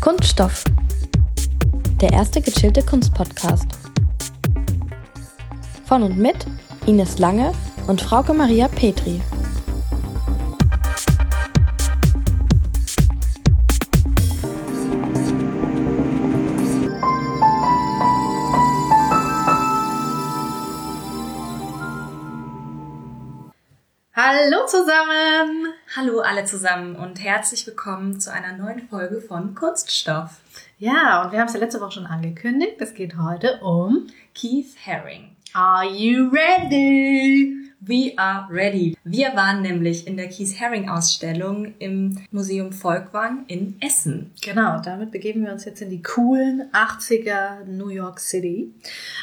Kunststoff. Der erste gechillte Kunstpodcast. Von und mit Ines Lange und Frauke Maria Petri. Hallo zusammen! Hallo alle zusammen und herzlich willkommen zu einer neuen Folge von Kunststoff. Ja, und wir haben es ja letzte Woche schon angekündigt. Es geht heute um Keith Haring. Are you ready? We are ready. Wir waren nämlich in der Keith Haring Ausstellung im Museum Volkwang in Essen. Genau, damit begeben wir uns jetzt in die coolen 80er New York City.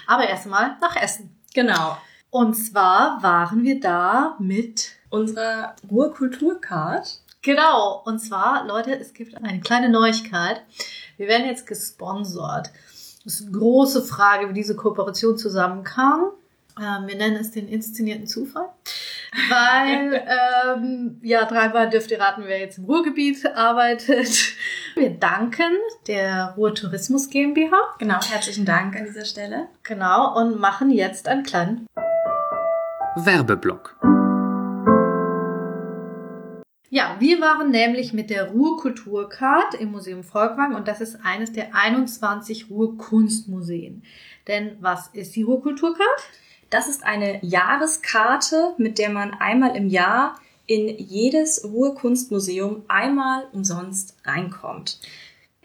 Aber erstmal nach Essen. Genau. Und zwar waren wir da mit Unserer Ruhrkulturcard. Genau, und zwar, Leute, es gibt eine kleine Neuigkeit. Wir werden jetzt gesponsert. Das ist eine große Frage, wie diese Kooperation zusammenkam. Ähm, wir nennen es den inszenierten Zufall. Weil, ähm, ja, dreimal dürft ihr raten, wer jetzt im Ruhrgebiet arbeitet. Wir danken der Ruhr Tourismus GmbH. Genau, herzlichen Dank an dieser Stelle. Genau, und machen jetzt einen kleinen Werbeblock. Ja, wir waren nämlich mit der Ruhrkulturcard im Museum Volkwang und das ist eines der 21 Ruhrkunstmuseen. Denn was ist die Ruhrkulturcard? Das ist eine Jahreskarte, mit der man einmal im Jahr in jedes Ruhrkunstmuseum einmal umsonst reinkommt.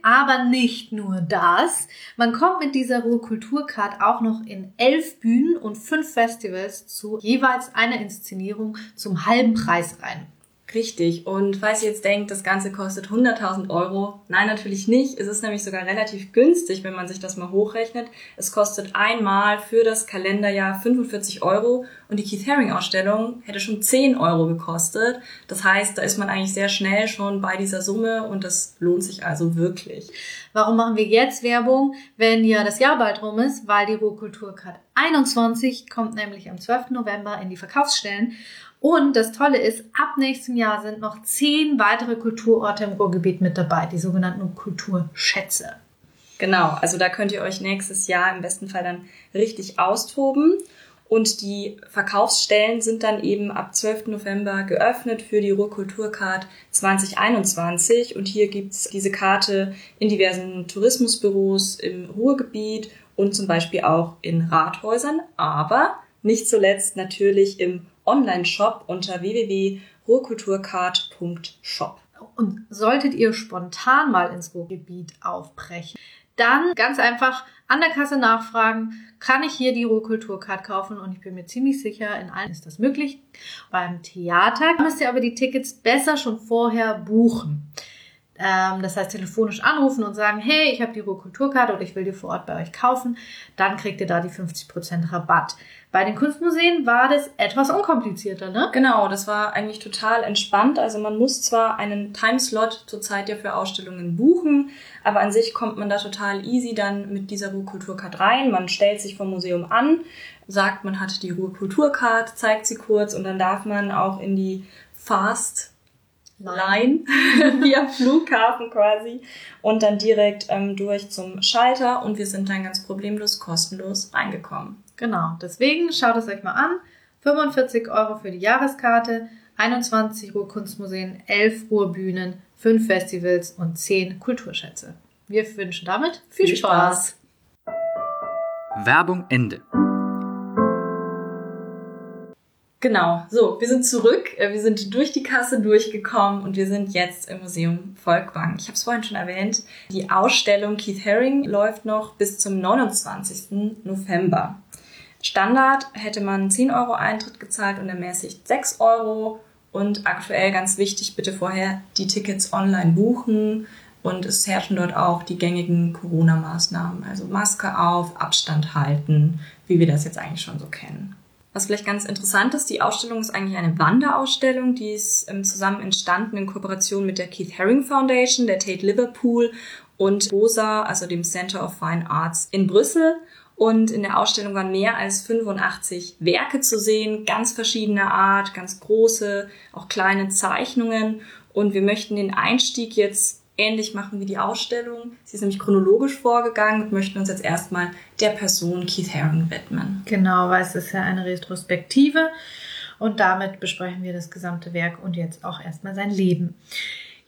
Aber nicht nur das. Man kommt mit dieser Ruhrkulturcard auch noch in elf Bühnen und fünf Festivals zu jeweils einer Inszenierung zum halben Preis rein. Richtig. Und falls ihr jetzt denkt, das Ganze kostet 100.000 Euro, nein, natürlich nicht. Es ist nämlich sogar relativ günstig, wenn man sich das mal hochrechnet. Es kostet einmal für das Kalenderjahr 45 Euro und die Keith Haring Ausstellung hätte schon 10 Euro gekostet. Das heißt, da ist man eigentlich sehr schnell schon bei dieser Summe und das lohnt sich also wirklich. Warum machen wir jetzt Werbung, wenn ja das Jahr bald rum ist? Weil die Ruhrkulturcard 21 kommt nämlich am 12. November in die Verkaufsstellen und das Tolle ist, ab nächstem Jahr sind noch zehn weitere Kulturorte im Ruhrgebiet mit dabei, die sogenannten Kulturschätze. Genau, also da könnt ihr euch nächstes Jahr im besten Fall dann richtig austoben. Und die Verkaufsstellen sind dann eben ab 12. November geöffnet für die Ruhrkulturcard 2021. Und hier gibt's diese Karte in diversen Tourismusbüros im Ruhrgebiet und zum Beispiel auch in Rathäusern, aber nicht zuletzt natürlich im Online-Shop unter www.ruhrkulturcard.shop. Und solltet ihr spontan mal ins Ruhrgebiet aufbrechen, dann ganz einfach an der Kasse nachfragen, kann ich hier die Ruhrkulturcard kaufen? Und ich bin mir ziemlich sicher, in allen ist das möglich. Beim Theater müsst ihr aber die Tickets besser schon vorher buchen. Ähm, das heißt, telefonisch anrufen und sagen, hey, ich habe die Ruhrkulturkarte oder ich will die vor Ort bei euch kaufen. Dann kriegt ihr da die 50% Rabatt. Bei den Kunstmuseen war das etwas unkomplizierter, ne? Genau, das war eigentlich total entspannt. Also man muss zwar einen Timeslot zurzeit ja für Ausstellungen buchen, aber an sich kommt man da total easy dann mit dieser Ruhrkulturcard rein. Man stellt sich vom Museum an, sagt, man hat die Ruhrkulturcard, zeigt sie kurz und dann darf man auch in die Fast Line via Flughafen quasi und dann direkt ähm, durch zum Schalter und wir sind dann ganz problemlos kostenlos reingekommen. Genau, deswegen schaut es euch mal an. 45 Euro für die Jahreskarte, 21 Ruhrkunstmuseen, 11 Ruhrbühnen, 5 Festivals und 10 Kulturschätze. Wir wünschen damit viel, viel Spaß. Spaß. Werbung Ende. Genau, so, wir sind zurück, äh, wir sind durch die Kasse durchgekommen und wir sind jetzt im Museum Volkwang. Ich habe es vorhin schon erwähnt, die Ausstellung Keith Haring läuft noch bis zum 29. November. Standard hätte man 10 Euro Eintritt gezahlt und ermäßigt 6 Euro. Und aktuell ganz wichtig, bitte vorher die Tickets online buchen. Und es herrschen dort auch die gängigen Corona-Maßnahmen, also Maske auf, Abstand halten, wie wir das jetzt eigentlich schon so kennen. Was vielleicht ganz interessant ist, die Ausstellung ist eigentlich eine Wanderausstellung, die ist ähm, zusammen entstanden in Kooperation mit der Keith Haring Foundation, der Tate Liverpool und BOSA, also dem Center of Fine Arts in Brüssel. Und in der Ausstellung waren mehr als 85 Werke zu sehen, ganz verschiedener Art, ganz große, auch kleine Zeichnungen. Und wir möchten den Einstieg jetzt ähnlich machen wie die Ausstellung. Sie ist nämlich chronologisch vorgegangen und möchten uns jetzt erstmal der Person Keith Haring widmen. Genau, weil es ist ja eine Retrospektive und damit besprechen wir das gesamte Werk und jetzt auch erstmal sein Leben.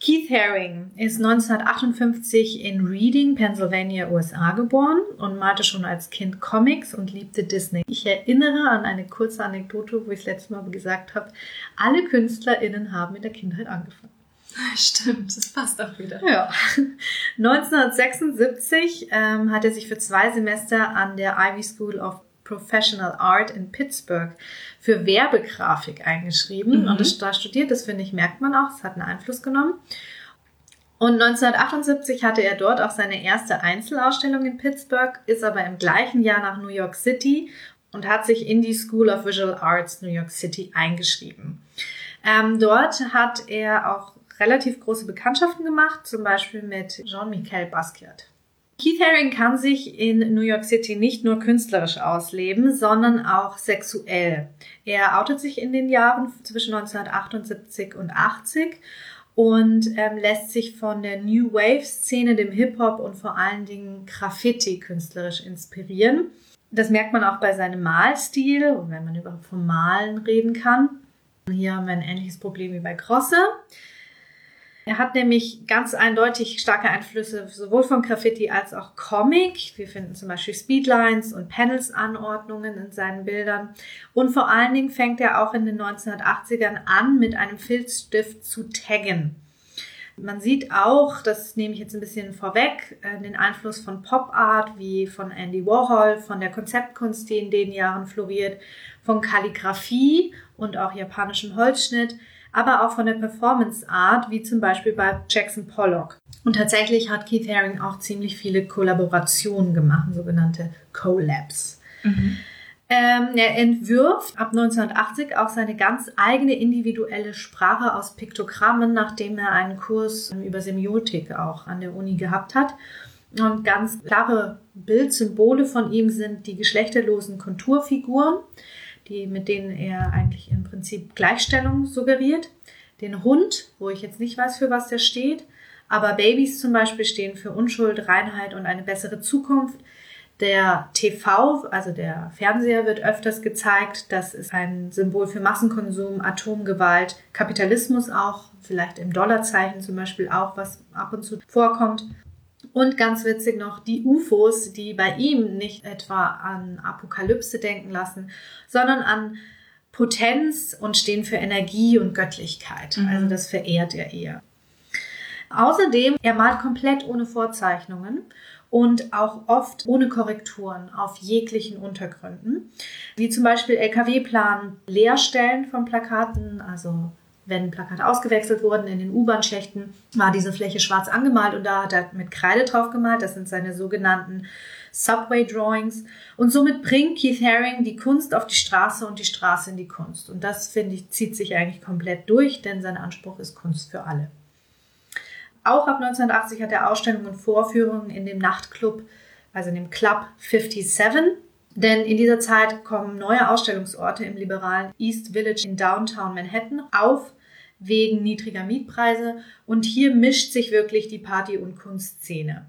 Keith Haring ist 1958 in Reading, Pennsylvania, USA geboren und malte schon als Kind Comics und liebte Disney. Ich erinnere an eine kurze Anekdote, wo ich das letzte Mal gesagt habe, alle KünstlerInnen haben in der Kindheit angefangen. Stimmt, das passt auch wieder. Ja. 1976 ähm, hat er sich für zwei Semester an der Ivy School of Professional Art in Pittsburgh für Werbegrafik eingeschrieben Mhm. und das da studiert. Das finde ich, merkt man auch. Das hat einen Einfluss genommen. Und 1978 hatte er dort auch seine erste Einzelausstellung in Pittsburgh, ist aber im gleichen Jahr nach New York City und hat sich in die School of Visual Arts New York City eingeschrieben. Ähm, dort hat er auch relativ große Bekanntschaften gemacht, zum Beispiel mit Jean-Michel Basquiat. Keith Haring kann sich in New York City nicht nur künstlerisch ausleben, sondern auch sexuell. Er outet sich in den Jahren zwischen 1978 und 80 und ähm, lässt sich von der New Wave-Szene, dem Hip-Hop und vor allen Dingen Graffiti künstlerisch inspirieren. Das merkt man auch bei seinem Malstil, und wenn man überhaupt vom Malen reden kann. Hier haben wir ein ähnliches Problem wie bei Grosse. Er hat nämlich ganz eindeutig starke Einflüsse sowohl von Graffiti als auch Comic. Wir finden zum Beispiel Speedlines und Panels-Anordnungen in seinen Bildern. Und vor allen Dingen fängt er auch in den 1980ern an, mit einem Filzstift zu taggen. Man sieht auch, das nehme ich jetzt ein bisschen vorweg, äh, den Einfluss von Pop Art wie von Andy Warhol, von der Konzeptkunst, die in den Jahren floriert, von Kalligraphie und auch japanischem Holzschnitt, aber auch von der Performance Art, wie zum Beispiel bei Jackson Pollock. Und tatsächlich hat Keith Haring auch ziemlich viele Kollaborationen gemacht, sogenannte Collabs. Ähm, er entwirft ab 1980 auch seine ganz eigene individuelle Sprache aus Piktogrammen, nachdem er einen Kurs ähm, über Semiotik auch an der Uni gehabt hat. Und ganz klare Bildsymbole von ihm sind die geschlechterlosen Konturfiguren, die, mit denen er eigentlich im Prinzip Gleichstellung suggeriert. Den Hund, wo ich jetzt nicht weiß, für was der steht, aber Babys zum Beispiel stehen für Unschuld, Reinheit und eine bessere Zukunft. Der TV, also der Fernseher, wird öfters gezeigt. Das ist ein Symbol für Massenkonsum, Atomgewalt, Kapitalismus auch, vielleicht im Dollarzeichen zum Beispiel auch, was ab und zu vorkommt. Und ganz witzig noch die UFOs, die bei ihm nicht etwa an Apokalypse denken lassen, sondern an Potenz und stehen für Energie und Göttlichkeit. Mhm. Also das verehrt er eher. Außerdem, er malt komplett ohne Vorzeichnungen und auch oft ohne Korrekturen auf jeglichen Untergründen, wie zum Beispiel LKW-Plan, Leerstellen von Plakaten, also wenn Plakate ausgewechselt wurden in den U-Bahn-Schächten, war diese Fläche schwarz angemalt und da hat er mit Kreide drauf gemalt. Das sind seine sogenannten Subway Drawings. Und somit bringt Keith Haring die Kunst auf die Straße und die Straße in die Kunst. Und das, finde ich, zieht sich eigentlich komplett durch, denn sein Anspruch ist Kunst für alle. Auch ab 1980 hat er Ausstellungen und Vorführungen in dem Nachtclub, also in dem Club 57. Denn in dieser Zeit kommen neue Ausstellungsorte im liberalen East Village in Downtown Manhattan auf, wegen niedriger Mietpreise. Und hier mischt sich wirklich die Party- und Kunstszene.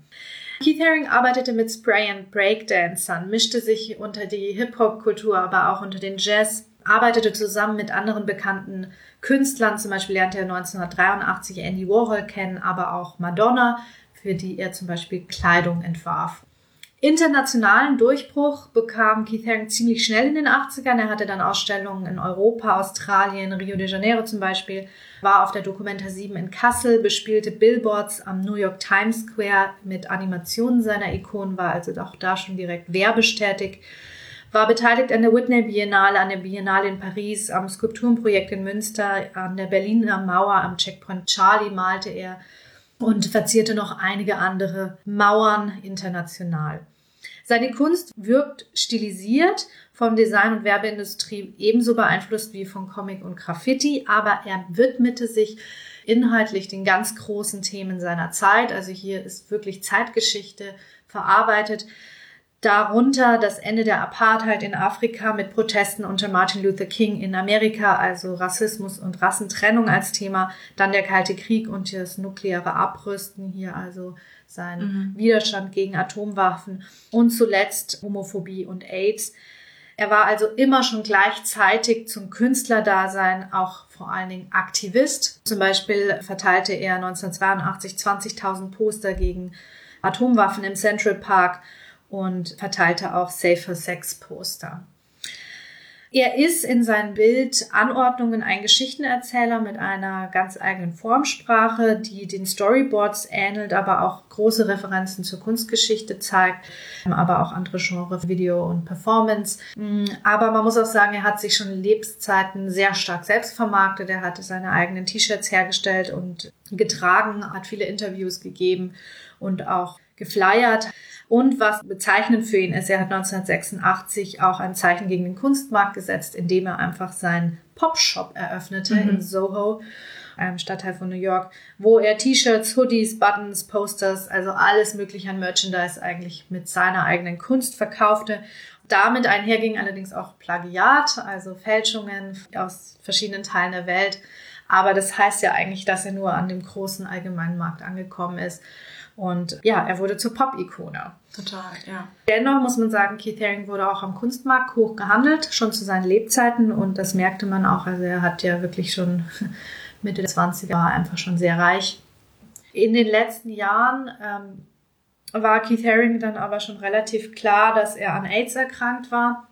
Keith Haring arbeitete mit Spray- and Breakdancern, mischte sich unter die Hip-Hop-Kultur, aber auch unter den Jazz, arbeitete zusammen mit anderen bekannten Künstlern. Zum Beispiel lernte er 1983 Andy Warhol kennen, aber auch Madonna, für die er zum Beispiel Kleidung entwarf. Internationalen Durchbruch bekam Keith Haring ziemlich schnell in den 80ern. Er hatte dann Ausstellungen in Europa, Australien, Rio de Janeiro zum Beispiel, war auf der Documenta 7 in Kassel, bespielte Billboards am New York Times Square mit Animationen seiner Ikonen, war also auch da schon direkt werbestätig, war beteiligt an der Whitney Biennale, an der Biennale in Paris, am Skulpturenprojekt in Münster, an der Berliner Mauer, am Checkpoint Charlie malte er und verzierte noch einige andere Mauern international. Seine Kunst wirkt stilisiert, vom Design- und Werbeindustrie ebenso beeinflusst wie von Comic und Graffiti, aber er widmete sich inhaltlich den ganz großen Themen seiner Zeit. Also hier ist wirklich Zeitgeschichte verarbeitet. Darunter das Ende der Apartheid in Afrika mit Protesten unter Martin Luther King in Amerika, also Rassismus und Rassentrennung als Thema. Dann der Kalte Krieg und das nukleare Abrüsten, hier also sein mhm. Widerstand gegen Atomwaffen. Und zuletzt Homophobie und AIDS. Er war also immer schon gleichzeitig zum Künstlerdasein auch vor allen Dingen Aktivist. Zum Beispiel verteilte er 1982 20.000 Poster gegen Atomwaffen im Central Park und verteilte auch Safer Sex Poster. Er ist in seinen Bildanordnungen ein Geschichtenerzähler mit einer ganz eigenen Formsprache, die den Storyboards ähnelt, aber auch große Referenzen zur Kunstgeschichte zeigt, aber auch andere Genres, Video und Performance. Aber man muss auch sagen, er hat sich schon in Lebenszeiten sehr stark selbst vermarktet. Er hatte seine eigenen T-Shirts hergestellt und getragen, hat viele Interviews gegeben und auch geflyert. Und was bezeichnend für ihn ist, er hat 1986 auch ein Zeichen gegen den Kunstmarkt gesetzt, indem er einfach seinen Pop-Shop eröffnete mhm. in Soho, einem Stadtteil von New York, wo er T-Shirts, Hoodies, Buttons, Posters, also alles mögliche an Merchandise eigentlich mit seiner eigenen Kunst verkaufte. Damit einherging allerdings auch Plagiat, also Fälschungen aus verschiedenen Teilen der Welt. Aber das heißt ja eigentlich, dass er nur an dem großen allgemeinen Markt angekommen ist. Und ja, er wurde zur Pop-Ikone. Total, ja. Dennoch muss man sagen, Keith Haring wurde auch am Kunstmarkt hoch gehandelt, schon zu seinen Lebzeiten. Und das merkte man auch. Also er hat ja wirklich schon Mitte der 20er einfach schon sehr reich. In den letzten Jahren ähm, war Keith Haring dann aber schon relativ klar, dass er an AIDS erkrankt war,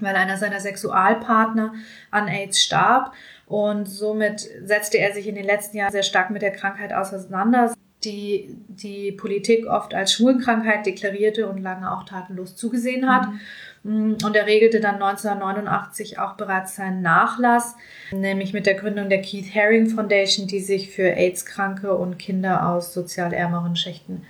weil einer seiner Sexualpartner an AIDS starb. Und somit setzte er sich in den letzten Jahren sehr stark mit der Krankheit auseinander die die Politik oft als Schwulenkrankheit deklarierte und lange auch tatenlos zugesehen hat. Mhm. Und er regelte dann 1989 auch bereits seinen Nachlass, nämlich mit der Gründung der Keith Haring Foundation, die sich für AIDS-Kranke und Kinder aus sozial ärmeren Schichten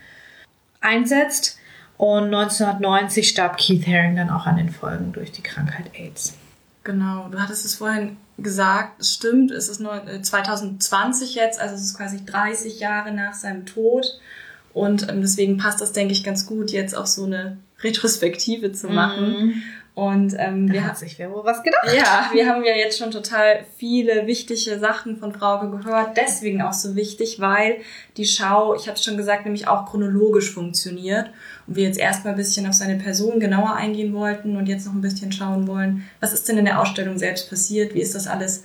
einsetzt. Und 1990 starb Keith Haring dann auch an den Folgen durch die Krankheit AIDS. Genau, du hattest es vorhin gesagt, es stimmt, es ist nur 2020 äh, jetzt, also es ist quasi 30 Jahre nach seinem Tod. Und ähm, deswegen passt das, denke ich, ganz gut, jetzt auch so eine Retrospektive zu machen. Mhm. Und ähm, da wir hat sich wer wohl was gedacht. Ja, wir haben ja jetzt schon total viele wichtige Sachen von Frauke gehört. Deswegen auch so wichtig, weil die Schau, ich habe es schon gesagt, nämlich auch chronologisch funktioniert. Und wir jetzt erstmal ein bisschen auf seine Person genauer eingehen wollten und jetzt noch ein bisschen schauen wollen, was ist denn in der Ausstellung selbst passiert? Wie ist das alles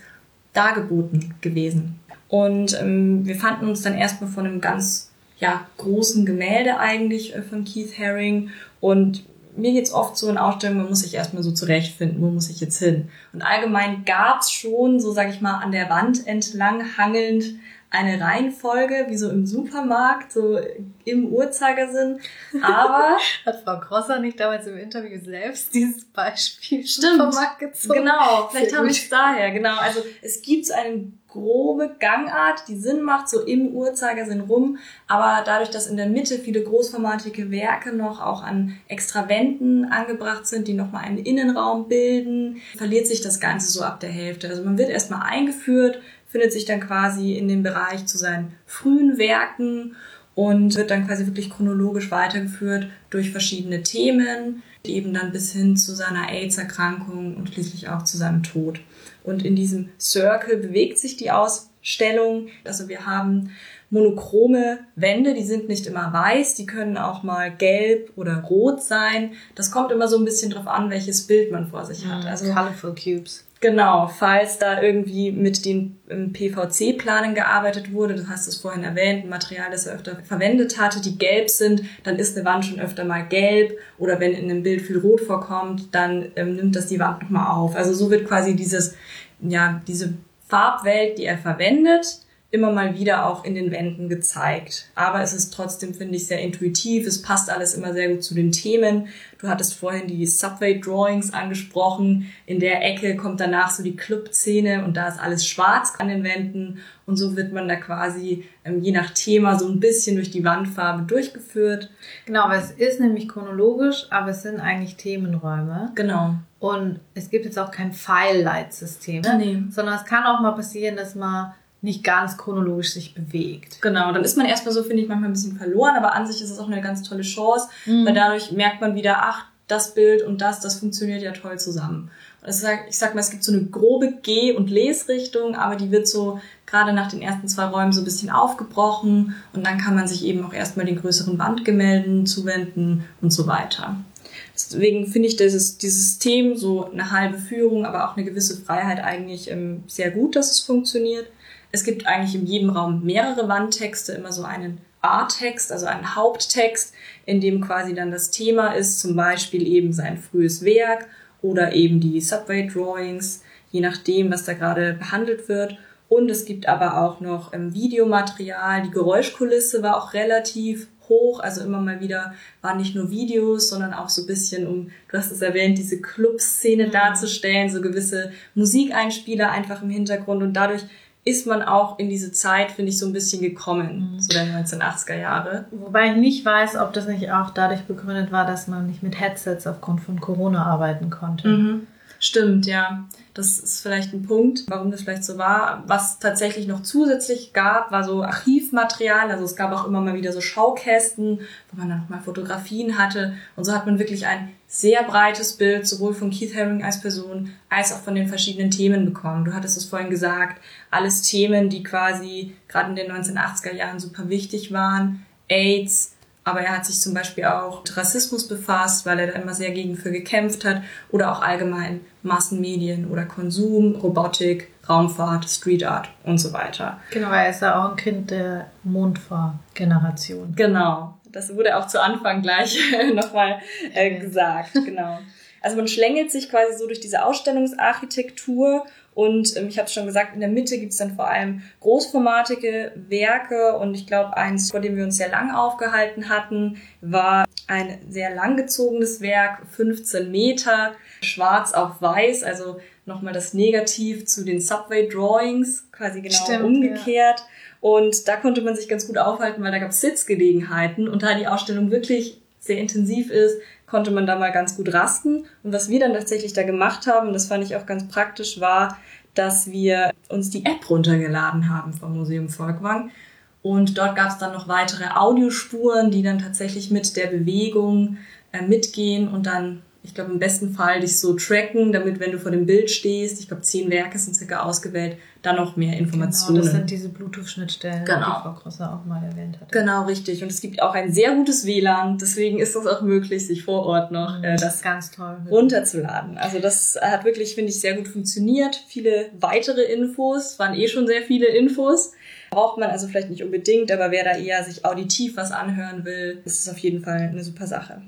dargeboten gewesen? Und ähm, wir fanden uns dann erstmal von einem ganz ja, großen Gemälde eigentlich äh, von Keith Haring und mir geht's oft so in Ausstellungen, man muss sich erstmal so zurechtfinden, wo muss ich jetzt hin. Und allgemein gab's schon, so sage ich mal, an der Wand entlang hangelnd eine Reihenfolge, wie so im Supermarkt, so im Uhrzeigersinn. Aber hat Frau Grosser nicht damals im Interview selbst dieses Beispiel Stimmt, Supermarkt gezogen? Genau, vielleicht habe ich es daher. Genau, also es gibt so eine grobe Gangart, die Sinn macht, so im Uhrzeigersinn rum. Aber dadurch, dass in der Mitte viele großformatige Werke noch auch an extra Wänden angebracht sind, die nochmal einen Innenraum bilden, verliert sich das Ganze so ab der Hälfte. Also man wird erstmal eingeführt, findet sich dann quasi in dem Bereich zu seinen frühen Werken und wird dann quasi wirklich chronologisch weitergeführt durch verschiedene Themen, eben dann bis hin zu seiner AIDS-Erkrankung und schließlich auch zu seinem Tod. Und in diesem Circle bewegt sich die Ausstellung. Also wir haben monochrome Wände, die sind nicht immer weiß, die können auch mal gelb oder rot sein. Das kommt immer so ein bisschen drauf an, welches Bild man vor sich hat. Also Colorful Cubes. Genau, falls da irgendwie mit den ähm, PVC-Planen gearbeitet wurde, du hast es vorhin erwähnt, ein Material, das er öfter verwendet hatte, die gelb sind, dann ist eine Wand schon öfter mal gelb oder wenn in einem Bild viel Rot vorkommt, dann ähm, nimmt das die Wand nochmal auf. Also so wird quasi dieses, ja, diese Farbwelt, die er verwendet, immer mal wieder auch in den Wänden gezeigt. Aber es ist trotzdem, finde ich, sehr intuitiv. Es passt alles immer sehr gut zu den Themen. Du hattest vorhin die Subway Drawings angesprochen. In der Ecke kommt danach so die Club-Szene und da ist alles schwarz an den Wänden. Und so wird man da quasi ähm, je nach Thema so ein bisschen durch die Wandfarbe durchgeführt. Genau, aber es ist nämlich chronologisch, aber es sind eigentlich Themenräume. Genau. Und es gibt jetzt auch kein File-Light-System, nee. sondern es kann auch mal passieren, dass man nicht ganz chronologisch sich bewegt. Genau, dann ist man erstmal so, finde ich, manchmal ein bisschen verloren, aber an sich ist es auch eine ganz tolle Chance, Mhm. weil dadurch merkt man wieder, ach, das Bild und das, das funktioniert ja toll zusammen. Und es sag, ich sag mal, es gibt so eine grobe Geh- und Lesrichtung, aber die wird so gerade nach den ersten zwei Räumen so ein bisschen aufgebrochen und dann kann man sich eben auch erstmal den größeren Wandgemälden zuwenden und so weiter. Deswegen finde ich dieses, dieses System, so eine halbe Führung, aber auch eine gewisse Freiheit eigentlich ähm, sehr gut, dass es funktioniert. Es gibt eigentlich in jedem Raum mehrere Wandtexte, immer so einen A-Text, also einen Haupttext, in dem quasi dann das Thema ist, zum Beispiel eben sein frühes Werk oder eben die Subway Drawings, je nachdem, was da gerade behandelt wird. Und es gibt aber auch noch ähm, Videomaterial. Die Geräuschkulisse war auch relativ hoch, also immer mal wieder waren nicht nur Videos, sondern auch so ein bisschen, um, du hast es erwähnt, diese Club-Szene darzustellen, so gewisse Musikeinspieler einfach im Hintergrund und dadurch ist man auch in diese Zeit, finde ich, so ein bisschen gekommen, so der 1980er Jahre. Wobei ich nicht weiß, ob das nicht auch dadurch begründet war, dass man nicht mit Headsets aufgrund von Corona arbeiten konnte. Mhm. Stimmt, ja. Das ist vielleicht ein Punkt, warum das vielleicht so war. Was tatsächlich noch zusätzlich gab, war so Archivmaterial. Also es gab auch immer mal wieder so Schaukästen, wo man dann nochmal Fotografien hatte. Und so hat man wirklich ein sehr breites Bild sowohl von Keith Haring als Person als auch von den verschiedenen Themen bekommen. Du hattest es vorhin gesagt, alles Themen, die quasi gerade in den 1980er Jahren super wichtig waren. AIDS, aber er hat sich zum Beispiel auch mit Rassismus befasst, weil er da immer sehr gegen für gekämpft hat. Oder auch allgemein Massenmedien oder Konsum, Robotik, Raumfahrt, Street Art und so weiter. Genau, weil er ist ja auch ein Kind der Mondfahrgeneration. Genau. Das wurde auch zu Anfang gleich nochmal äh, gesagt. Genau. Also man schlängelt sich quasi so durch diese Ausstellungsarchitektur und ähm, ich habe schon gesagt, in der Mitte gibt's dann vor allem großformatige Werke und ich glaube, eins, vor dem wir uns sehr lang aufgehalten hatten, war ein sehr langgezogenes Werk, 15 Meter, schwarz auf weiß, also nochmal das Negativ zu den Subway Drawings, quasi genau Stimmt, umgekehrt. Und da konnte man sich ganz gut aufhalten, weil da gab es Sitzgelegenheiten und da die Ausstellung wirklich sehr intensiv ist, konnte man da mal ganz gut rasten. Und was wir dann tatsächlich da gemacht haben, das fand ich auch ganz praktisch, war, dass wir uns die App runtergeladen haben vom Museum Volkwang. Und dort gab es dann noch weitere Audiospuren, die dann tatsächlich mit der Bewegung äh, mitgehen und dann, ich glaube, im besten Fall dich so tracken, damit, wenn du vor dem Bild stehst, ich glaube, zehn Werke sind circa ausgewählt, dann noch mehr Informationen. Genau, das sind diese Bluetooth-Schnittstellen, Genau. die Frau Grosser auch mal erwähnt hat. Genau, richtig. Und es gibt auch ein sehr gutes WLAN, deswegen ist es auch möglich, sich vor Ort noch äh, Das ganz toll. runterzuladen. Also das hat wirklich, finde ich, sehr gut funktioniert. Viele weitere Infos, waren eh schon sehr viele Infos. Braucht man also vielleicht nicht unbedingt, aber wer da eher sich auditiv was anhören will, ist es auf jeden Fall eine super Sache.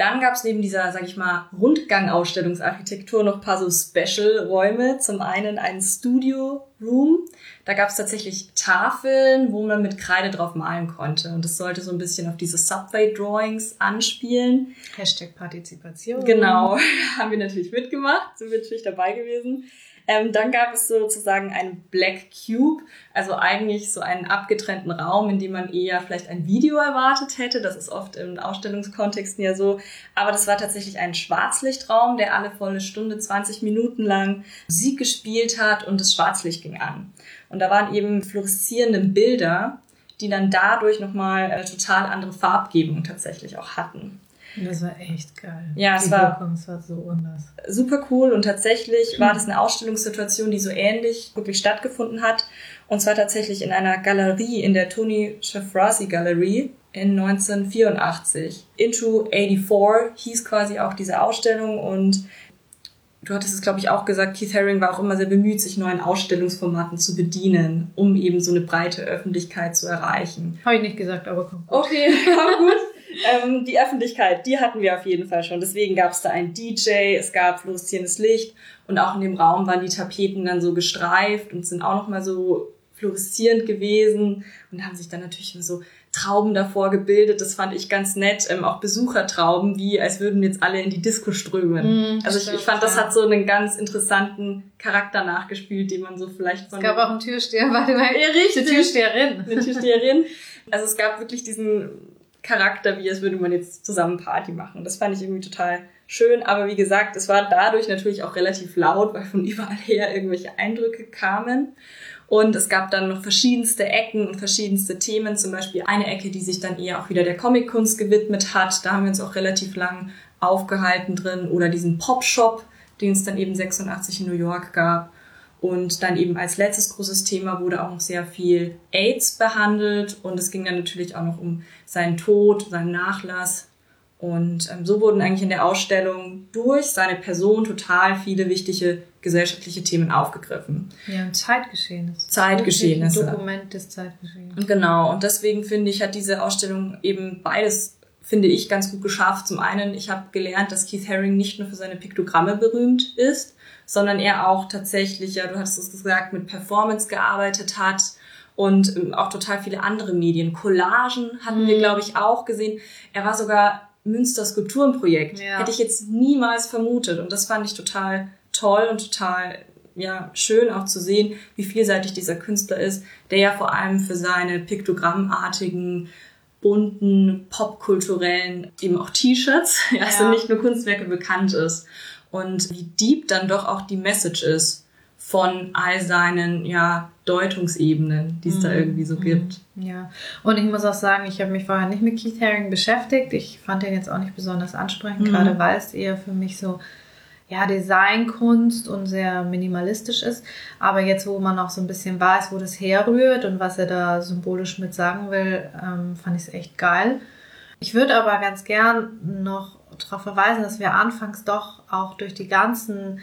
Dann gab es neben dieser, sag ich mal, Rundgang-Ausstellungsarchitektur noch ein paar so Special-Räume. Zum einen einen Studio-Room. Da gab es tatsächlich Tafeln, wo man mit Kreide drauf malen konnte. Und das sollte so ein bisschen auf diese Subway-Drawings anspielen. Hashtag Partizipation. Genau, haben wir natürlich mitgemacht, sind wir natürlich dabei gewesen. Ähm, dann gab es sozusagen einen Black Cube, also eigentlich so einen abgetrennten Raum, in dem man eher vielleicht ein Video erwartet hätte. Das ist oft in Ausstellungskontexten ja so. Aber das war tatsächlich ein Schwarzlichtraum, der alle volle Stunde, 20 Minuten lang Musik gespielt hat und das Schwarzlicht ging an. Und da waren eben fluoreszierende Bilder, die dann dadurch nochmal äh, total andere Farbgebung tatsächlich auch hatten. Das war echt geil. Ja, es war- Wirkung, es war so anders. super cool und tatsächlich war das eine Ausstellungssituation, die so ähnlich wirklich stattgefunden hat. Und zwar tatsächlich in einer Galerie, in der Tony Shafrazi Gallery in 1984. Into 84 hieß quasi auch diese Ausstellung und du hattest es, glaube ich, auch gesagt, Keith Haring war auch immer sehr bemüht, sich neuen Ausstellungsformaten zu bedienen, um eben so eine breite Öffentlichkeit zu erreichen. Habe ich nicht gesagt, aber komm. Okay, aber gut. Ähm, die Öffentlichkeit, die hatten wir auf jeden Fall schon. Deswegen gab es da einen DJ, es gab fluoreszierendes Licht und auch in dem Raum waren die Tapeten dann so gestreift und sind auch nochmal so fluoreszierend gewesen und haben sich dann natürlich immer so Trauben davor gebildet. Das fand ich ganz nett. Ähm, auch Besuchertrauben, wie als würden jetzt alle in die Disco strömen. Mm, also ich, ich fand, das hat so einen ganz interessanten Charakter nachgespielt, den man so vielleicht von Es gab auch einen Türsteher, warte mal. Ja, richtig. Die Türsteherin. eine Türsteherin. Also es gab wirklich diesen Charakter, wie als würde man jetzt zusammen Party machen. Das fand ich irgendwie total schön, aber wie gesagt, es war dadurch natürlich auch relativ laut, weil von überall her irgendwelche Eindrücke kamen. Und es gab dann noch verschiedenste Ecken und verschiedenste Themen, zum Beispiel eine Ecke, die sich dann eher auch wieder der Comic-Kunst gewidmet hat. Da haben wir uns auch relativ lang aufgehalten drin. Oder diesen Pop-Shop, den es dann eben 86 in New York gab. Und dann eben als letztes großes Thema wurde auch noch sehr viel AIDS behandelt. Und es ging dann natürlich auch noch um seinen Tod, seinen Nachlass, und ähm, so wurden eigentlich in der Ausstellung durch seine Person total viele wichtige gesellschaftliche Themen aufgegriffen. Ja, und Zeitgeschehnisse. Zeitgeschehnisse. Ein Dokument des Zeitgeschehnnisses. Genau. Und deswegen finde ich, hat diese Ausstellung eben beides, finde ich, ganz gut geschafft. Zum einen, ich habe gelernt, dass Keith Haring nicht nur für seine Piktogramme berühmt ist, sondern er auch tatsächlich, ja, du hast es gesagt, mit Performance gearbeitet hat und ähm, auch total viele andere Medien. Collagen hatten mhm. wir, glaube ich, auch gesehen. Er war sogar Münster Skulpturenprojekt. Ja. Hätte ich jetzt niemals vermutet. Und das fand ich total toll und total ja, schön auch zu sehen, wie vielseitig dieser Künstler ist, der ja vor allem für seine piktogrammartigen, bunten, popkulturellen, eben auch T-Shirts, ja, also nicht nur Kunstwerke bekannt ist. Und wie deep dann doch auch die Message ist von all seinen ja, Deutungsebenen, die es mm, da mhm. irgendwie so mm, gibt. Ja, und ich muss auch sagen, ich habe mich vorher nicht mit Keith Haring beschäftigt. Ich fand den jetzt auch nicht besonders ansprechend, mm. gerade weil es eher für mich so ja, Designkunst und sehr minimalistisch ist. Aber jetzt, wo man auch so ein bisschen weiß, wo das herrührt und was er da symbolisch mit sagen will, ähm, fand ich es echt geil. Ich würde aber ganz gern noch darauf verweisen, dass wir anfangs doch auch durch die ganzen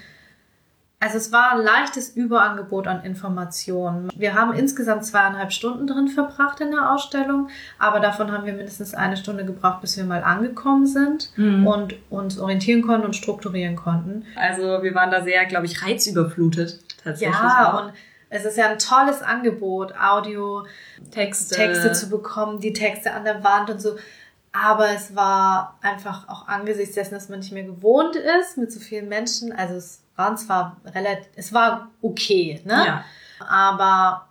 also es war ein leichtes Überangebot an Informationen. Wir haben insgesamt zweieinhalb Stunden drin verbracht in der Ausstellung, aber davon haben wir mindestens eine Stunde gebraucht, bis wir mal angekommen sind mhm. und uns orientieren konnten und strukturieren konnten. Also wir waren da sehr, glaube ich, reizüberflutet tatsächlich. Ja, auch. und es ist ja ein tolles Angebot, Audio, Texte. Texte zu bekommen, die Texte an der Wand und so. Aber es war einfach auch angesichts dessen, dass man nicht mehr gewohnt ist mit so vielen Menschen. Also es waren zwar relativ, es war okay, ne? Ja. Aber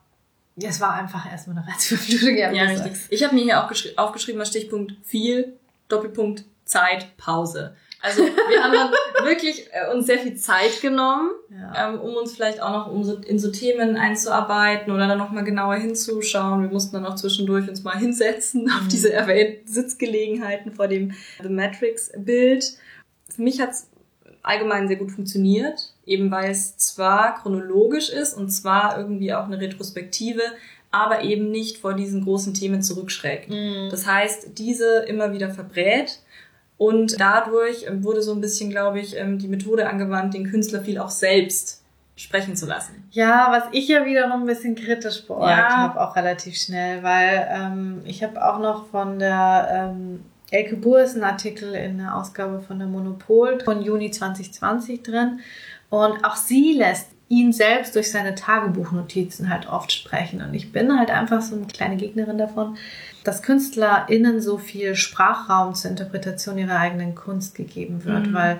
es war einfach erstmal eine Reizüberflutung. Ja, richtig. Ich habe mir hier auch aufgeschrieben, als Stichpunkt viel, Doppelpunkt Zeit, Pause. Also wir haben dann wirklich äh, uns sehr viel Zeit genommen, ja. ähm, um uns vielleicht auch noch um so, in so Themen einzuarbeiten oder dann nochmal genauer hinzuschauen. Wir mussten dann auch zwischendurch uns mal hinsetzen mhm. auf diese erwähnten Sitzgelegenheiten vor dem The Matrix-Bild. Für mich hat's allgemein sehr gut funktioniert, eben weil es zwar chronologisch ist und zwar irgendwie auch eine Retrospektive, aber eben nicht vor diesen großen Themen zurückschreckt. Mhm. Das heißt, diese immer wieder verbrät und dadurch wurde so ein bisschen, glaube ich, ähm, die Methode angewandt, den Künstler viel auch selbst sprechen zu lassen. Ja, was ich ja wiederum ein bisschen kritisch beäugt ja. habe, auch relativ schnell, weil ähm, ich habe auch noch von der ähm, Elke Buhr ist ein Artikel in der Ausgabe von der Monopol von Juni 2020 drin. Und auch sie lässt ihn selbst durch seine Tagebuchnotizen halt oft sprechen. Und ich bin halt einfach so eine kleine Gegnerin davon, dass KünstlerInnen so viel Sprachraum zur Interpretation ihrer eigenen Kunst gegeben wird, mhm. weil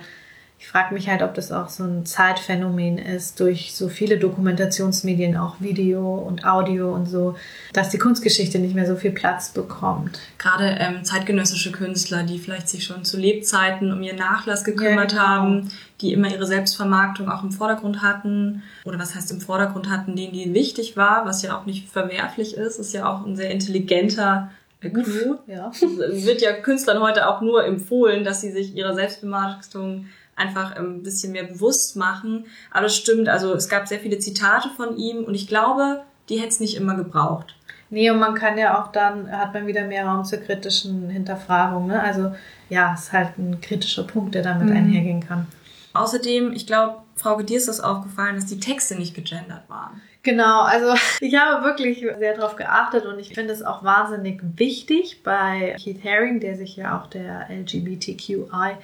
ich frage mich halt, ob das auch so ein Zeitphänomen ist, durch so viele Dokumentationsmedien, auch Video und Audio und so, dass die Kunstgeschichte nicht mehr so viel Platz bekommt. Gerade ähm, zeitgenössische Künstler, die vielleicht sich schon zu Lebzeiten um ihren Nachlass gekümmert ja, genau. haben, die immer ihre Selbstvermarktung auch im Vordergrund hatten, oder was heißt im Vordergrund hatten, denen die wichtig war, was ja auch nicht verwerflich ist, ist ja auch ein sehr intelligenter Clou. Ja. Wird ja Künstlern heute auch nur empfohlen, dass sie sich ihrer Selbstvermarktung einfach ein bisschen mehr bewusst machen. Aber das stimmt, also es gab sehr viele Zitate von ihm und ich glaube, die hätte es nicht immer gebraucht. Nee, und man kann ja auch dann, hat man wieder mehr Raum zur kritischen Hinterfragung. Ne? Also ja, es ist halt ein kritischer Punkt, der damit mhm. einhergehen kann. Außerdem, ich glaube, Frau dir ist das aufgefallen, dass die Texte nicht gegendert waren. Genau, also ich habe wirklich sehr darauf geachtet und ich finde es auch wahnsinnig wichtig bei Keith Haring, der sich ja auch der LGBTQI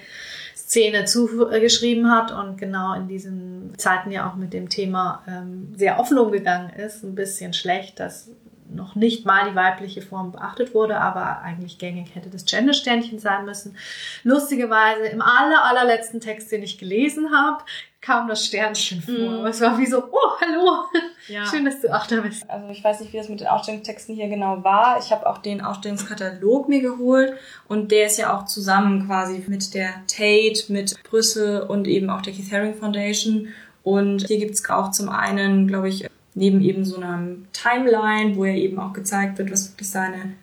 Szene zugeschrieben hat und genau in diesen Zeiten ja auch mit dem Thema ähm, sehr offen umgegangen ist. Ein bisschen schlecht, dass noch nicht mal die weibliche Form beachtet wurde, aber eigentlich gängig hätte das Gendersternchen sein müssen. Lustigerweise im aller, allerletzten Text, den ich gelesen habe, kam das Sternchen vor. Mhm. Es war wie so, oh, hallo, Ja. schön, dass du auch da bist. Also ich weiß nicht, wie das mit den Ausstellungstexten hier genau war. Ich habe auch den Ausstellungskatalog mir geholt und der ist ja auch zusammen quasi mit der Tate, mit Brüssel und eben auch der Keith Haring Foundation. Und hier gibt's auch zum einen, glaube ich, neben eben so einer Timeline, wo ja eben auch gezeigt wird, was wirklich seine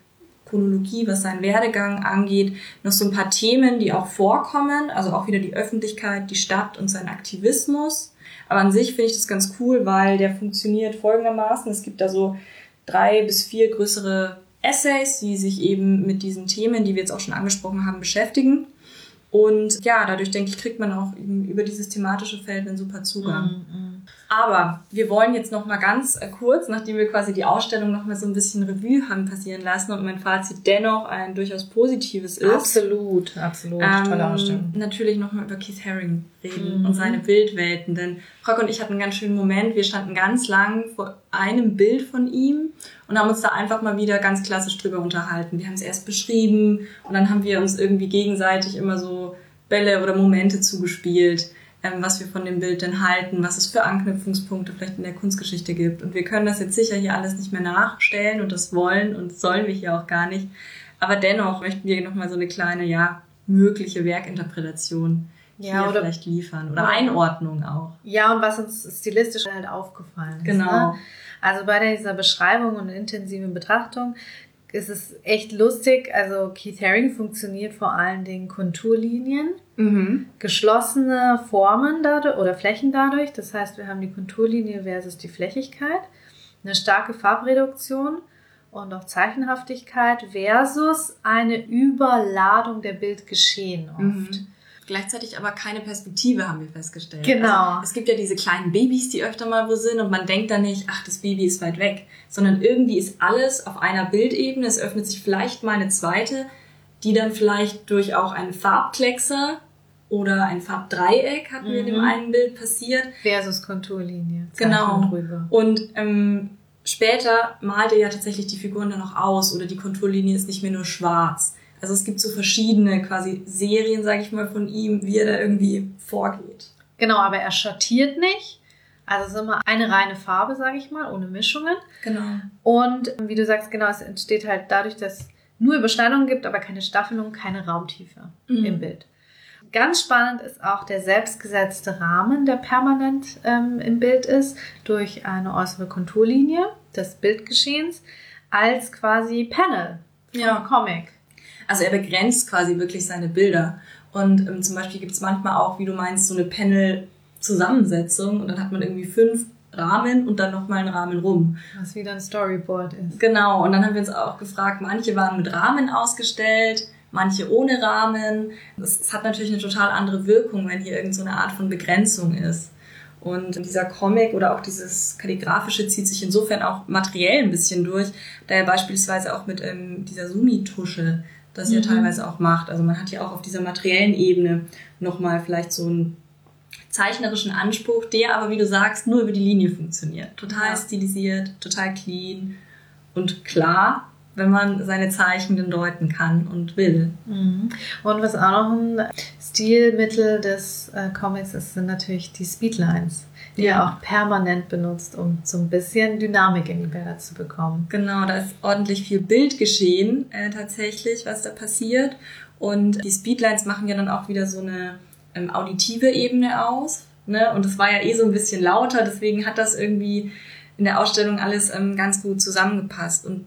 Chronologie, was seinen Werdegang angeht, noch so ein paar Themen, die auch vorkommen, also auch wieder die Öffentlichkeit, die Stadt und sein Aktivismus. Aber an sich finde ich das ganz cool, weil der funktioniert folgendermaßen. Es gibt da so drei bis vier größere Essays, die sich eben mit diesen Themen, die wir jetzt auch schon angesprochen haben, beschäftigen. Und ja, dadurch denke ich, kriegt man auch eben über dieses thematische Feld einen super Zugang. Aber wir wollen jetzt noch mal ganz äh, kurz, nachdem wir quasi die Ausstellung noch mal so ein bisschen Revue haben passieren lassen und mein Fazit dennoch ein durchaus positives ist. Absolut, absolut. Tolle Ähm, Ausstellung. Natürlich nochmal über Keith Haring reden Mhm. und seine Bildwelten. Denn Frau und ich hatten einen ganz schönen Moment. Wir standen ganz lang vor einem Bild von ihm und haben uns da einfach mal wieder ganz klassisch drüber unterhalten. Wir haben es erst beschrieben und dann haben wir uns irgendwie gegenseitig immer so Bälle oder Momente zugespielt, was wir von dem Bild denn halten, was es für Anknüpfungspunkte vielleicht in der Kunstgeschichte gibt. Und wir können das jetzt sicher hier alles nicht mehr nachstellen und das wollen und sollen wir hier auch gar nicht. Aber dennoch möchten wir nochmal so eine kleine, ja, mögliche Werkinterpretation Ja, hier oder- vielleicht liefern. Oder oder- Einordnung auch. Ja, und was uns stilistisch halt aufgefallen ist. Genau. Ne? Also bei dieser Beschreibung und intensiven Betrachtung ist es echt lustig. Also Keith Haring funktioniert vor allen Dingen Konturlinien, Mhm. geschlossene Formen dadurch oder Flächen dadurch. Das heißt, wir haben die Konturlinie versus die Flächigkeit, eine starke Farbreduktion und auch Zeichenhaftigkeit versus eine Überladung der Bildgeschehen oft. Mhm. Gleichzeitig aber keine Perspektive, haben wir festgestellt. Genau. Also, es gibt ja diese kleinen Babys, die öfter mal wo sind und man denkt dann nicht, ach, das Baby ist weit weg, sondern irgendwie ist alles auf einer Bildebene. Es öffnet sich vielleicht mal eine zweite, die dann vielleicht durch auch einen Farbkleckser oder ein Farbdreieck, hatten wir in dem Mhm. einen Bild passiert, Versus Konturlinie. Genau. Drüber. Und ähm, später malt er ja tatsächlich die Figuren dann noch aus oder die Konturlinie ist nicht mehr nur schwarz. Also es gibt so verschiedene quasi Serien, sage ich mal, von ihm, wie er da irgendwie vorgeht. Genau, aber er schattiert nicht. Also es ist immer eine reine Farbe, sage ich mal, ohne Mischungen. Genau. Und wie du sagst, genau, es entsteht halt dadurch, dass es nur Überschneidungen gibt, aber keine Staffelung, keine Raumtiefe Mhm. im Bild. Ganz spannend ist auch der selbstgesetzte Rahmen, der permanent ähm, im Bild ist, durch eine äußere Konturlinie des Bildgeschehens als quasi Panel vom Ja. Comic. Also er begrenzt quasi wirklich seine Bilder. Und ähm, zum Beispiel gibt es manchmal auch, wie du meinst, so eine Panel-Zusammensetzung und dann hat man irgendwie fünf Rahmen und dann nochmal einen Rahmen rum. Was wieder ein Storyboard ist. Genau, und dann haben wir uns auch gefragt, manche waren mit Rahmen ausgestellt, manche ohne Rahmen. Das, hat natürlich eine total andere Wirkung, wenn hier irgend so eine Art von Begrenzung ist. Und dieser Comic oder auch dieses Kalligraphische zieht sich insofern auch materiell ein bisschen durch, da er beispielsweise auch mit ähm, dieser Sumi-Tusche das ja Mhm. teilweise auch macht. Also man hat ja auch auf dieser materiellen Ebene nochmal vielleicht so einen zeichnerischen Anspruch, der aber, wie du sagst, nur über die Linie funktioniert. Total Ja. stilisiert, total clean und klar, wenn man seine Zeichenden deuten kann und will. Mhm. Und was auch noch ein Stilmittel des äh, Comics ist, sind natürlich die Speedlines, die Ja. er auch permanent benutzt, um so ein bisschen Dynamik in die Bilder zu bekommen. Genau, da ist ordentlich viel Bildgeschehen äh, tatsächlich, was da passiert. Und die Speedlines machen ja dann auch wieder so eine ähm, auditive Ebene aus. Ne? Und es war ja eh so ein bisschen lauter, deswegen hat das irgendwie in der Ausstellung alles ähm, ganz gut zusammengepasst. Und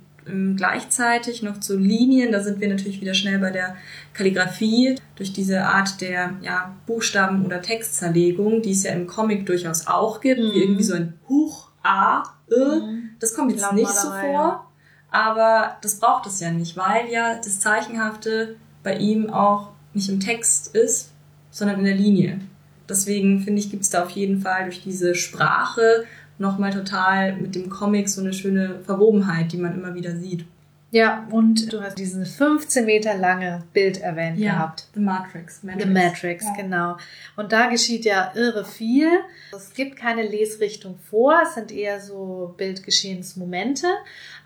gleichzeitig noch zu Linien, da sind wir natürlich wieder schnell bei der Kalligrafie, durch diese Art der ja, Buchstaben- oder Textzerlegung, die es ja im Comic durchaus auch gibt, Mhm. wie irgendwie so ein Huch, A, Ö. Das kommt jetzt nicht so vor, aber das braucht es ja nicht, weil ja das Zeichenhafte bei ihm auch nicht im Text ist, sondern in der Linie. Deswegen finde ich, gibt es da auf jeden Fall durch diese Sprache nochmal total mit dem Comic so eine schöne Verwobenheit, die man immer wieder sieht. Ja, und du hast dieses 15 Meter lange Bild erwähnt gehabt. The Matrix. The Matrix, Ja. genau. Und da geschieht ja irre viel. Es gibt keine Lesrichtung vor, es sind eher so Bildgeschehensmomente.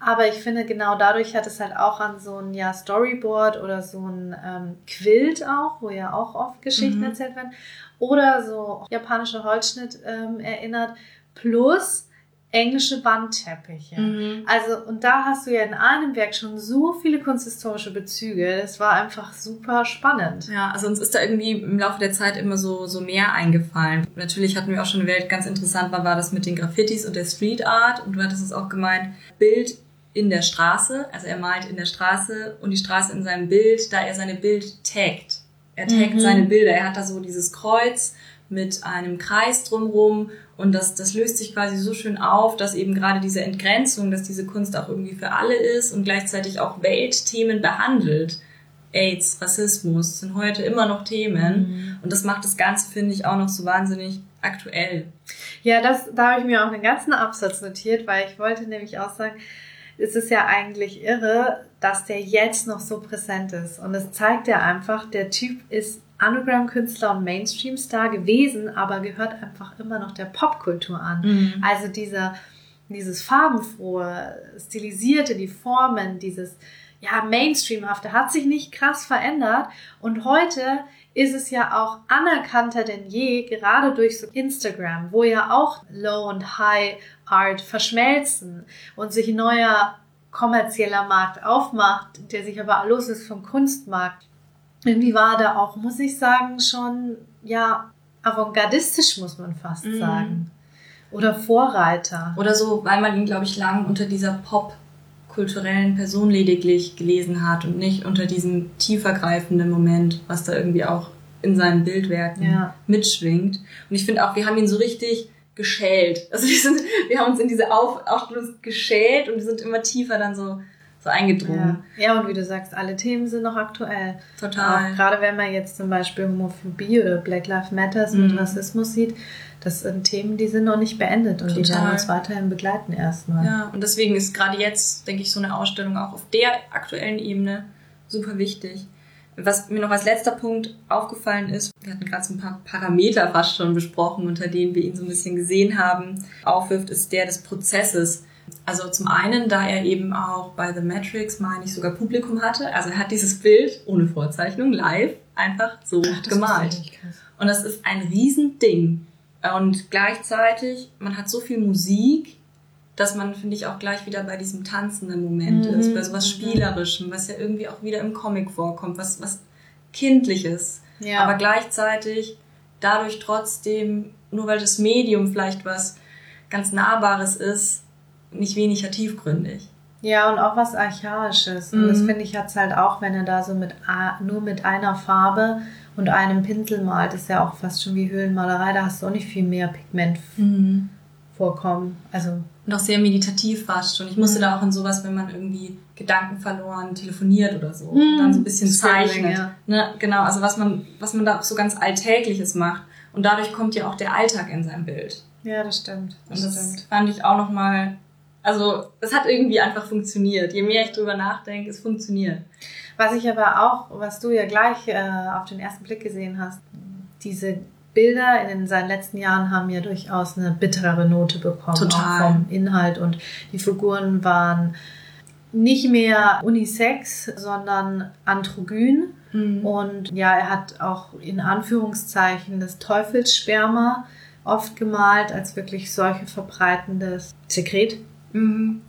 Aber ich finde, genau dadurch hat es halt auch an so ein ja, Storyboard oder so ein ähm, Quilt auch, wo ja auch oft Geschichten Mhm. erzählt werden, oder so japanischer Holzschnitt ähm, erinnert, plus englische Wandteppiche. Mhm. Also, und da hast du ja in einem Werk schon so viele kunsthistorische Bezüge. Das war einfach super spannend. Ja, also uns ist da irgendwie im Laufe der Zeit immer so, so mehr eingefallen. Natürlich hatten wir auch schon eine Welt, ganz interessant war, war das mit den Graffitis und der Street Art. Und du hattest es auch gemeint, Bild in der Straße. Also er malt in der Straße und die Straße in seinem Bild, da er seine Bild taggt. Er taggt Mhm. seine Bilder. Er hat da so dieses Kreuz mit einem Kreis drumrum und das, das löst sich quasi so schön auf, dass eben gerade diese Entgrenzung, dass diese Kunst auch irgendwie für alle ist und gleichzeitig auch Weltthemen behandelt. AIDS, Rassismus sind heute immer noch Themen und das macht das Ganze, finde ich, auch noch so wahnsinnig aktuell. Ja, das, da habe ich mir auch einen ganzen Absatz notiert, weil ich wollte nämlich auch sagen, es ist ja eigentlich irre, dass der jetzt noch so präsent ist. Und es zeigt ja einfach, der Typ ist Underground-Künstler und Mainstream-Star gewesen, aber gehört einfach immer noch der Popkultur an. Also dieser, dieses farbenfrohe, stilisierte, die Formen, dieses ja, Mainstreamhafte hat sich nicht krass verändert. Und heute ist es ja auch anerkannter denn je, gerade durch so Instagram, wo ja auch Low- und High-Art verschmelzen und sich ein neuer kommerzieller Markt aufmacht, der sich aber los ist vom Kunstmarkt. Irgendwie war da auch, muss ich sagen, schon, ja, avantgardistisch, muss man fast Mhm. sagen. Oder Vorreiter. Oder so, weil man ihn, glaube ich, lang unter dieser popkulturellen Person lediglich gelesen hat und nicht unter diesem tiefergreifenden Moment, was da irgendwie auch in seinen Bildwerken Ja. mitschwingt. Und ich finde auch, wir haben ihn so richtig geschält. Also wir, sind, wir haben uns in diese Auf Ausstellung geschält und wir sind immer tiefer dann so eingedrungen. Ja. ja, und wie du sagst, alle Themen sind noch aktuell. Total. Auch gerade wenn man jetzt zum Beispiel Homophobie oder Black Lives Matters mit Mhm. Rassismus sieht, das sind Themen, die sind noch nicht beendet und die Total. werden uns weiterhin begleiten erstmal. Ja, und deswegen ist gerade jetzt, denke ich, so eine Ausstellung auch auf der aktuellen Ebene super wichtig. Was mir noch als letzter Punkt aufgefallen ist, wir hatten gerade so ein paar Parameter fast schon besprochen, unter denen wir ihn so ein bisschen gesehen haben, aufwirft, ist der des Prozesses. Also zum einen, da er eben auch bei The Matrix, meine ich, sogar Publikum hatte. Also er hat dieses Bild ohne Vorzeichnung live einfach so Ach, gemalt. Und das ist ein Riesending. Und gleichzeitig, man hat so viel Musik, dass man, finde ich, auch gleich wieder bei diesem tanzenden Moment Mhm. ist, bei sowas Spielerischem, was ja irgendwie auch wieder im Comic vorkommt, was, was Kindliches. Ja. Aber gleichzeitig dadurch trotzdem, nur weil das Medium vielleicht was ganz Nahbares ist, nicht weniger tiefgründig. Ja, und auch was Archaisches. Und Mhm. das finde ich jetzt halt auch, wenn er da so mit a- nur mit einer Farbe und einem Pinsel malt, ist ja auch fast schon wie Höhlenmalerei. Da hast du auch nicht viel mehr Pigment vorkommen. Also, auch sehr meditativ fast schon. Ich musste Mhm. da auch in sowas, wenn man irgendwie Gedanken verloren telefoniert oder so, Mhm. dann so ein bisschen zeichnet. ja. Ne? Genau, also was man, was man da auch so ganz Alltägliches macht. Und dadurch kommt ja auch der Alltag in sein Bild. ja, das stimmt. Und das fand ich auch nochmal, also es hat irgendwie einfach funktioniert. Je mehr ich drüber nachdenke, es funktioniert. Was ich aber auch, was du ja gleich äh, auf den ersten Blick gesehen hast, diese Bilder in seinen letzten Jahren haben ja durchaus eine bitterere Note bekommen. Total. Auch vom Inhalt und die Figuren waren nicht mehr unisex, sondern androgyn. Und ja, er hat auch in Anführungszeichen das Teufelssperma oft gemalt als wirklich solche verbreitendes Sekret. Mhm.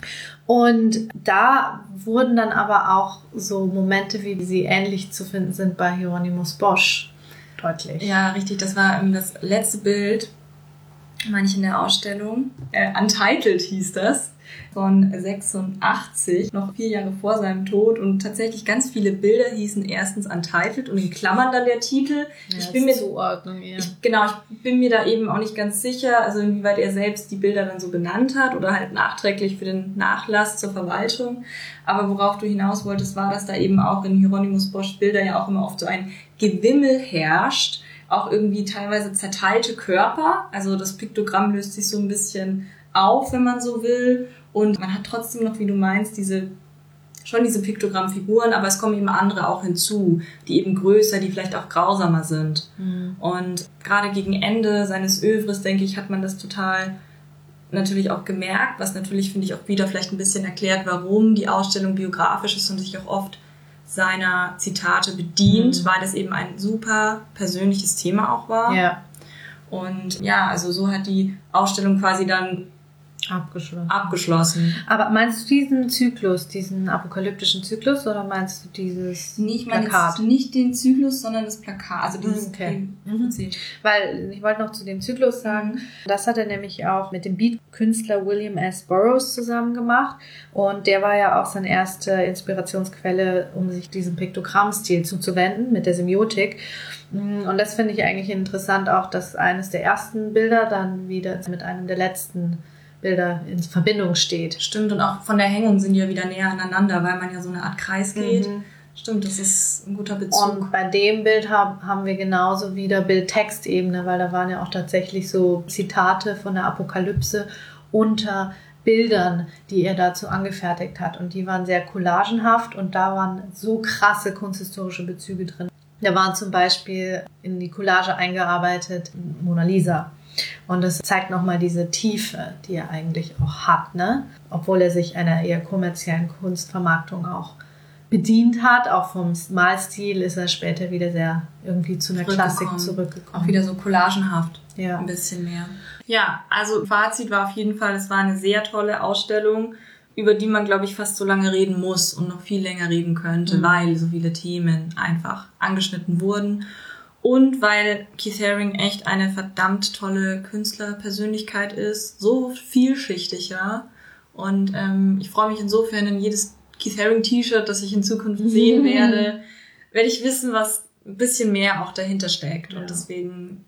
Und da wurden dann aber auch so Momente, wie sie ähnlich zu finden sind bei Hieronymus Bosch, deutlich. Ja, richtig. Das war das letzte Bild, meine ich, in der Ausstellung. Äh, Untitled hieß das. Von 86, noch vier Jahre vor seinem Tod. Und tatsächlich ganz viele Bilder hießen erstens Untitled und in Klammern dann der Titel. ich bin mir Zuordnung, ja. ich, genau, ich bin mir da eben auch nicht ganz sicher, also inwieweit er selbst die Bilder dann so benannt hat oder halt nachträglich für den Nachlass zur Verwaltung. Aber worauf du hinaus wolltest, war, dass da eben auch in Hieronymus Bosch Bilder ja auch immer oft so ein Gewimmel herrscht. Auch irgendwie teilweise zerteilte Körper. Also das Piktogramm löst sich so ein bisschen auf, wenn man so will. Und man hat trotzdem noch, wie du meinst, diese schon diese Piktogrammfiguren, aber es kommen eben andere auch hinzu, die eben größer, die vielleicht auch grausamer sind. Mhm. Und gerade gegen Ende seines Övres, denke ich, hat man das total natürlich auch gemerkt, was natürlich, finde ich, auch wieder vielleicht ein bisschen erklärt, warum die Ausstellung biografisch ist und sich auch oft seiner Zitate bedient, mhm. weil das eben ein super persönliches Thema auch war. Ja. Und ja, also so hat die Ausstellung quasi dann Abgeschlossen. Abgeschlossen. Aber meinst du diesen Zyklus, diesen apokalyptischen Zyklus oder meinst du dieses nee, ich meine Plakat? nicht den Zyklus, sondern das Plakat, also dieses okay. Mhm. Weil ich wollte noch zu dem Zyklus sagen, das hat er nämlich auch mit dem Beat-Künstler William S. Burroughs zusammen gemacht und der war ja auch seine erste Inspirationsquelle, um sich diesem Piktogrammstil zuzuwenden mit der Semiotik. Und das finde ich eigentlich interessant auch, dass eines der ersten Bilder dann wieder mit einem der letzten Bilder in Verbindung steht. Stimmt, und auch von der Hängung sind die ja wieder näher aneinander, weil man ja so eine Art Kreis geht. Mhm. Stimmt, das ist ein guter Bezug. Und bei dem Bild haben, haben wir genauso wieder Bild-Text-Ebene, weil da waren ja auch tatsächlich so Zitate von der Apokalypse unter Bildern, die er dazu angefertigt hat. Und die waren sehr collagenhaft und da waren so krasse kunsthistorische Bezüge drin. Da waren zum Beispiel in die Collage eingearbeitet Mona Lisa. Und das zeigt nochmal diese Tiefe, die er eigentlich auch hat, ne? Obwohl er sich einer eher kommerziellen Kunstvermarktung auch bedient hat, auch vom Malstil ist er später wieder sehr irgendwie zu einer Klassik zurückgekommen. Auch wieder so collagenhaft. Ja. Ein bisschen mehr. Ja, also Fazit war auf jeden Fall, es war eine sehr tolle Ausstellung, über die man, glaube ich, fast so lange reden muss und noch viel länger reden könnte, mhm. weil so viele Themen einfach angeschnitten wurden. Und weil Keith Haring echt eine verdammt tolle Künstlerpersönlichkeit ist, so vielschichtiger. Und ähm, ich freue mich insofern in jedes Keith Haring T-Shirt, das ich in Zukunft sehen werde, werde ich wissen, was ein bisschen mehr auch dahinter steckt. Ja. Und deswegen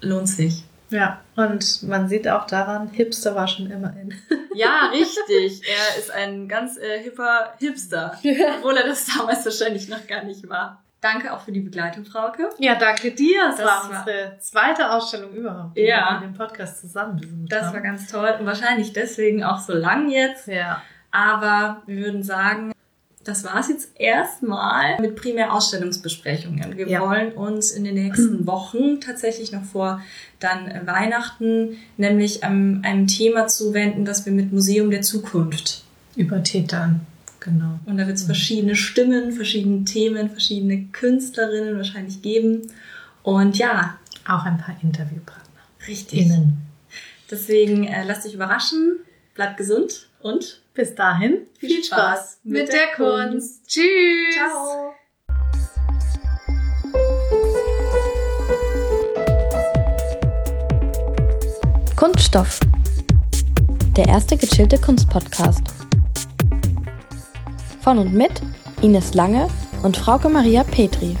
lohnt sich. Ja, und man sieht auch daran, Hipster war schon immer in. Ja, richtig. Er ist ein ganz äh, hipper Hipster, obwohl er das damals wahrscheinlich noch gar nicht war. Danke auch für die Begleitung, Frauke. Ja, danke dir. Das, das war unsere zweite Ausstellung überhaupt, die ja. wir den Podcast zusammen besucht Das haben. war ganz toll und wahrscheinlich deswegen auch so lang jetzt. Ja. Aber wir würden sagen, das war es jetzt erstmal mit primär Ausstellungsbesprechungen. Wir ja. wollen uns in den nächsten Wochen tatsächlich noch vor dann Weihnachten nämlich einem, einem Thema zuwenden, das wir mit Museum der Zukunft übertätern. Genau. Und da wird es verschiedene Stimmen, verschiedene Themen, verschiedene Künstlerinnen wahrscheinlich geben. Und ja. Auch ein paar Interviewpartner. Richtig. Innen. Deswegen äh, lasst euch überraschen, bleibt gesund und bis dahin viel, viel Spaß, Spaß mit, mit der, der Kunst. Kunst. Tschüss. Ciao. Kunststoff. Der erste gechillte Kunstpodcast. Von und mit Ines Lange und Frauke Maria Petri.